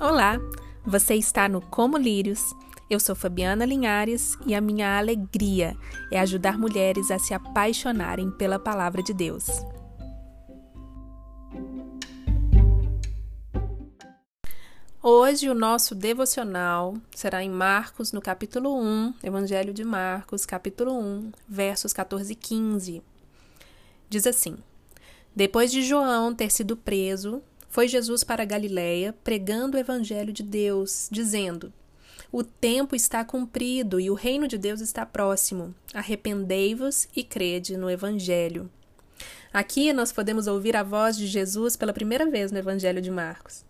Olá, você está no Como Lírios. Eu sou Fabiana Linhares e a minha alegria é ajudar mulheres a se apaixonarem pela palavra de Deus. Hoje o nosso devocional será em Marcos, no capítulo 1, Evangelho de Marcos, capítulo 1, versos 14 e 15. Diz assim: Depois de João ter sido preso, foi Jesus para Galiléia, pregando o evangelho de Deus, dizendo: O tempo está cumprido e o reino de Deus está próximo. Arrependei-vos e crede no evangelho. Aqui nós podemos ouvir a voz de Jesus pela primeira vez no evangelho de Marcos.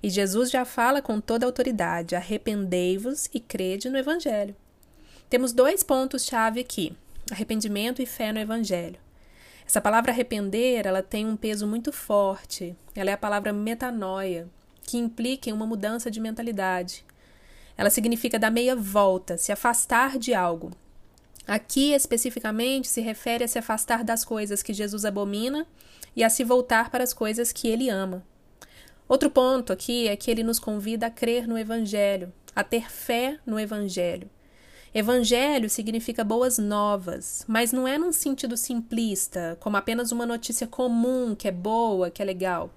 E Jesus já fala com toda autoridade: arrependei-vos e crede no evangelho. Temos dois pontos-chave aqui: arrependimento e fé no evangelho. Essa palavra arrepender, ela tem um peso muito forte. Ela é a palavra metanoia, que implica em uma mudança de mentalidade. Ela significa dar meia volta, se afastar de algo. Aqui, especificamente, se refere a se afastar das coisas que Jesus abomina e a se voltar para as coisas que ele ama. Outro ponto aqui é que ele nos convida a crer no Evangelho, a ter fé no Evangelho. Evangelho significa boas novas, mas não é num sentido simplista, como apenas uma notícia comum que é boa, que é legal.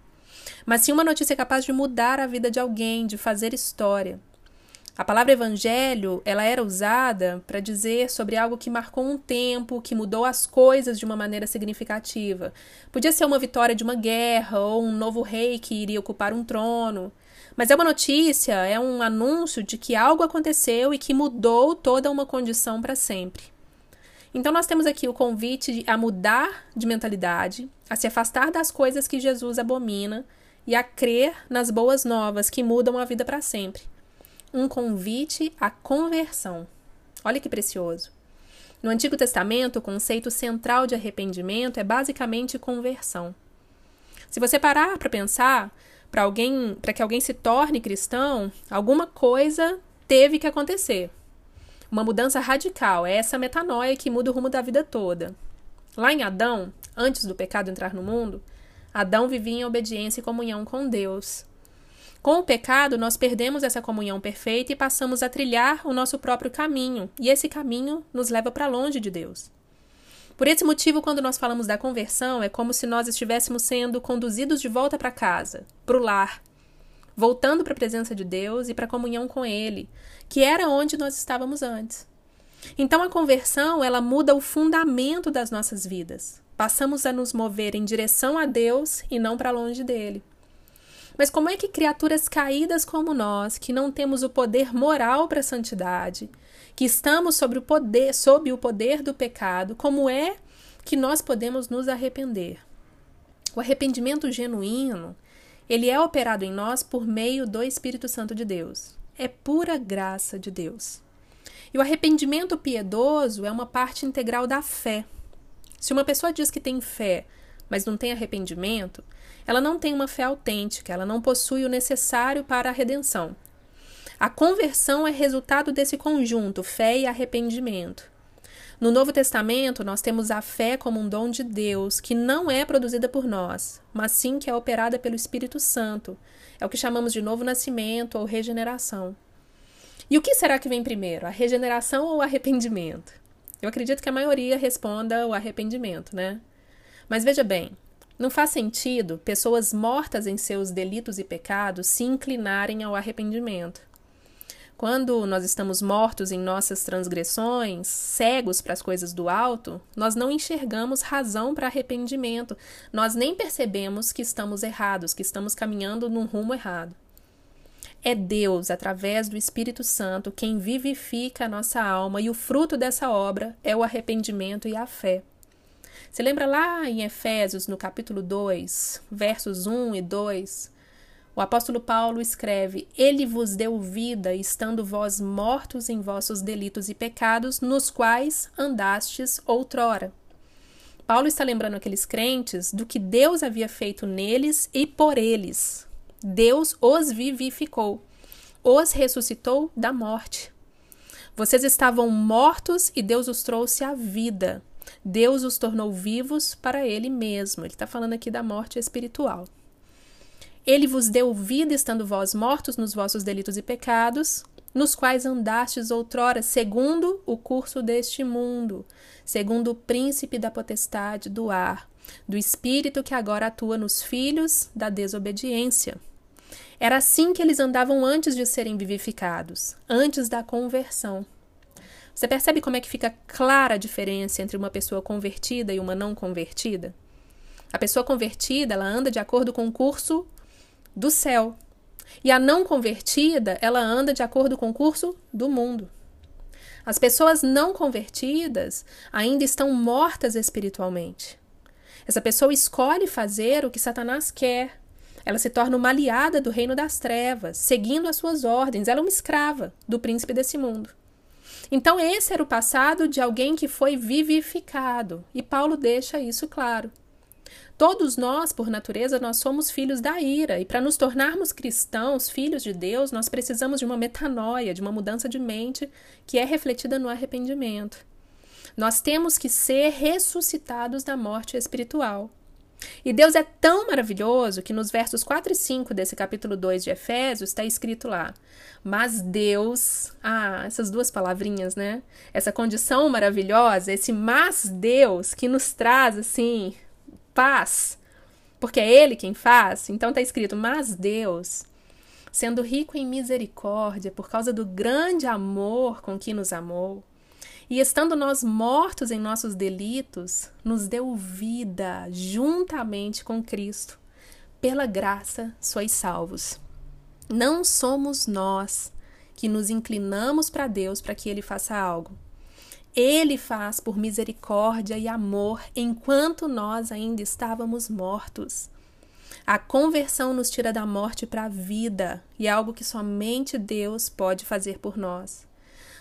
Mas sim uma notícia capaz de mudar a vida de alguém, de fazer história. A palavra evangelho, ela era usada para dizer sobre algo que marcou um tempo, que mudou as coisas de uma maneira significativa. Podia ser uma vitória de uma guerra ou um novo rei que iria ocupar um trono. Mas é uma notícia, é um anúncio de que algo aconteceu e que mudou toda uma condição para sempre. Então, nós temos aqui o convite a mudar de mentalidade, a se afastar das coisas que Jesus abomina e a crer nas boas novas que mudam a vida para sempre. Um convite à conversão. Olha que precioso. No Antigo Testamento, o conceito central de arrependimento é basicamente conversão. Se você parar para pensar, para alguém, para que alguém se torne cristão, alguma coisa teve que acontecer. Uma mudança radical, é essa metanoia que muda o rumo da vida toda. Lá em Adão, antes do pecado entrar no mundo, Adão vivia em obediência e comunhão com Deus. Com o pecado, nós perdemos essa comunhão perfeita e passamos a trilhar o nosso próprio caminho, e esse caminho nos leva para longe de Deus. Por esse motivo, quando nós falamos da conversão, é como se nós estivéssemos sendo conduzidos de volta para casa, para o lar, voltando para a presença de Deus e para a comunhão com Ele, que era onde nós estávamos antes. Então a conversão, ela muda o fundamento das nossas vidas. Passamos a nos mover em direção a Deus e não para longe dele. Mas como é que criaturas caídas como nós, que não temos o poder moral para a santidade, que estamos sobre o poder, sob o poder do pecado, como é que nós podemos nos arrepender? O arrependimento genuíno, ele é operado em nós por meio do Espírito Santo de Deus. É pura graça de Deus. E o arrependimento piedoso é uma parte integral da fé. Se uma pessoa diz que tem fé, mas não tem arrependimento, ela não tem uma fé autêntica, ela não possui o necessário para a redenção. A conversão é resultado desse conjunto, fé e arrependimento. No Novo Testamento, nós temos a fé como um dom de Deus, que não é produzida por nós, mas sim que é operada pelo Espírito Santo. É o que chamamos de novo nascimento ou regeneração. E o que será que vem primeiro, a regeneração ou o arrependimento? Eu acredito que a maioria responda o arrependimento, né? Mas veja bem, não faz sentido pessoas mortas em seus delitos e pecados se inclinarem ao arrependimento. Quando nós estamos mortos em nossas transgressões, cegos para as coisas do alto, nós não enxergamos razão para arrependimento, nós nem percebemos que estamos errados, que estamos caminhando num rumo errado. É Deus, através do Espírito Santo, quem vivifica a nossa alma, e o fruto dessa obra é o arrependimento e a fé. Você lembra lá em Efésios, no capítulo 2, versos 1 e 2? O apóstolo Paulo escreve: Ele vos deu vida, estando vós mortos em vossos delitos e pecados, nos quais andastes outrora. Paulo está lembrando aqueles crentes do que Deus havia feito neles e por eles. Deus os vivificou, os ressuscitou da morte. Vocês estavam mortos e Deus os trouxe à vida. Deus os tornou vivos para Ele mesmo. Ele está falando aqui da morte espiritual. Ele vos deu vida estando vós mortos nos vossos delitos e pecados, nos quais andastes outrora, segundo o curso deste mundo, segundo o príncipe da potestade do ar, do espírito que agora atua nos filhos da desobediência. Era assim que eles andavam antes de serem vivificados, antes da conversão. Você percebe como é que fica clara a diferença entre uma pessoa convertida e uma não convertida? A pessoa convertida, ela anda de acordo com o curso do céu. E a não convertida, ela anda de acordo com o curso do mundo. As pessoas não convertidas ainda estão mortas espiritualmente. Essa pessoa escolhe fazer o que Satanás quer. Ela se torna uma aliada do reino das trevas, seguindo as suas ordens. Ela é uma escrava do príncipe desse mundo. Então, esse era o passado de alguém que foi vivificado. E Paulo deixa isso claro. Todos nós, por natureza, nós somos filhos da ira, e para nos tornarmos cristãos, filhos de Deus, nós precisamos de uma metanoia, de uma mudança de mente que é refletida no arrependimento. Nós temos que ser ressuscitados da morte espiritual. E Deus é tão maravilhoso que nos versos 4 e 5 desse capítulo 2 de Efésios está escrito lá: Mas Deus, ah, essas duas palavrinhas, né? Essa condição maravilhosa, esse mas Deus que nos traz assim paz, porque é Ele quem faz. Então está escrito: Mas Deus, sendo rico em misericórdia, por causa do grande amor com que nos amou, e estando nós mortos em nossos delitos, nos deu vida juntamente com Cristo. Pela graça sois salvos. Não somos nós que nos inclinamos para Deus para que Ele faça algo. Ele faz por misericórdia e amor enquanto nós ainda estávamos mortos. A conversão nos tira da morte para a vida e é algo que somente Deus pode fazer por nós.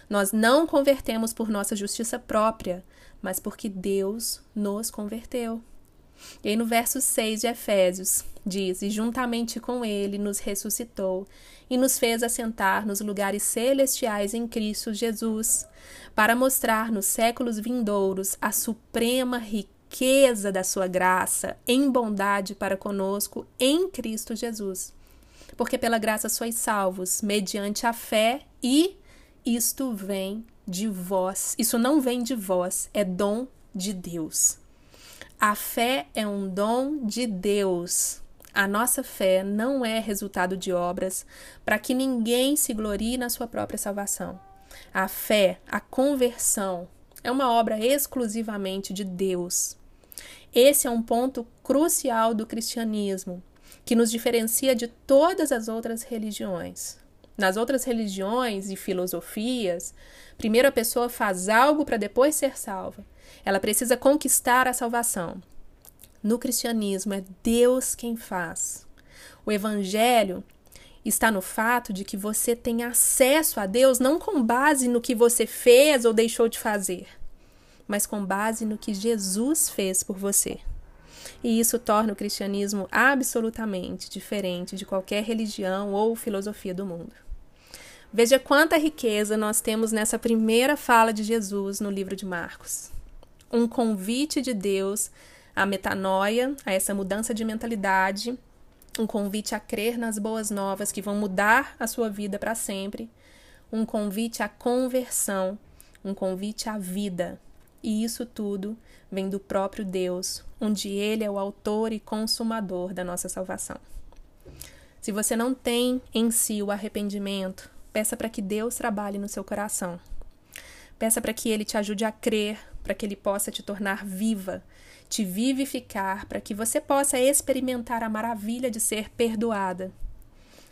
Nós não convertemos por nossa justiça própria, mas porque Deus nos converteu. E aí no verso 6 de Efésios diz: E juntamente com ele nos ressuscitou e nos fez assentar nos lugares celestiais em Cristo Jesus, para mostrar nos séculos vindouros a suprema riqueza da sua graça em bondade para conosco em Cristo Jesus. Porque pela graça sois salvos, mediante a fé e isto vem de vós. Isso não vem de vós, é dom de Deus. A fé é um dom de Deus. A nossa fé não é resultado de obras para que ninguém se glorie na sua própria salvação. A fé, a conversão, é uma obra exclusivamente de Deus. Esse é um ponto crucial do cristianismo, que nos diferencia de todas as outras religiões. Nas outras religiões e filosofias, primeiro a pessoa faz algo para depois ser salva. Ela precisa conquistar a salvação. No cristianismo, é Deus quem faz. O evangelho está no fato de que você tem acesso a Deus não com base no que você fez ou deixou de fazer, mas com base no que Jesus fez por você. E isso torna o cristianismo absolutamente diferente de qualquer religião ou filosofia do mundo. Veja quanta riqueza nós temos nessa primeira fala de Jesus no livro de Marcos. Um convite de Deus à metanoia, a essa mudança de mentalidade, um convite a crer nas boas novas que vão mudar a sua vida para sempre, um convite à conversão, um convite à vida. E isso tudo vem do próprio Deus, onde Ele é o autor e consumador da nossa salvação. Se você não tem em si o arrependimento, Peça para que Deus trabalhe no seu coração. Peça para que Ele te ajude a crer, para que Ele possa te tornar viva, te vivificar, para que você possa experimentar a maravilha de ser perdoada.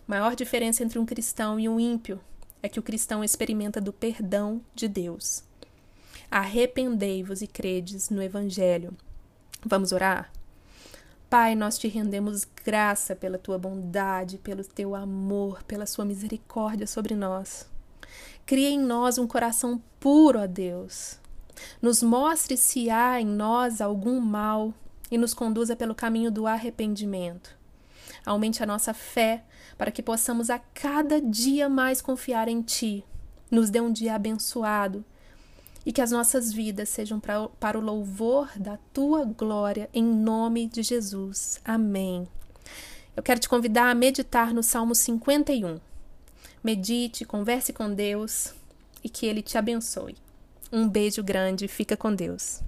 A maior diferença entre um cristão e um ímpio é que o cristão experimenta do perdão de Deus. Arrependei-vos e credes no Evangelho. Vamos orar? Pai, nós te rendemos graça pela tua bondade, pelo teu amor, pela sua misericórdia sobre nós. Cria em nós um coração puro, ó Deus. Nos mostre se há em nós algum mal e nos conduza pelo caminho do arrependimento. Aumente a nossa fé para que possamos a cada dia mais confiar em Ti. Nos dê um dia abençoado e que as nossas vidas sejam pra, para o louvor da tua glória, em nome de Jesus. Amém. Eu quero te convidar a meditar no Salmo 51. Medite, converse com Deus e que Ele te abençoe. Um beijo grande, fica com Deus.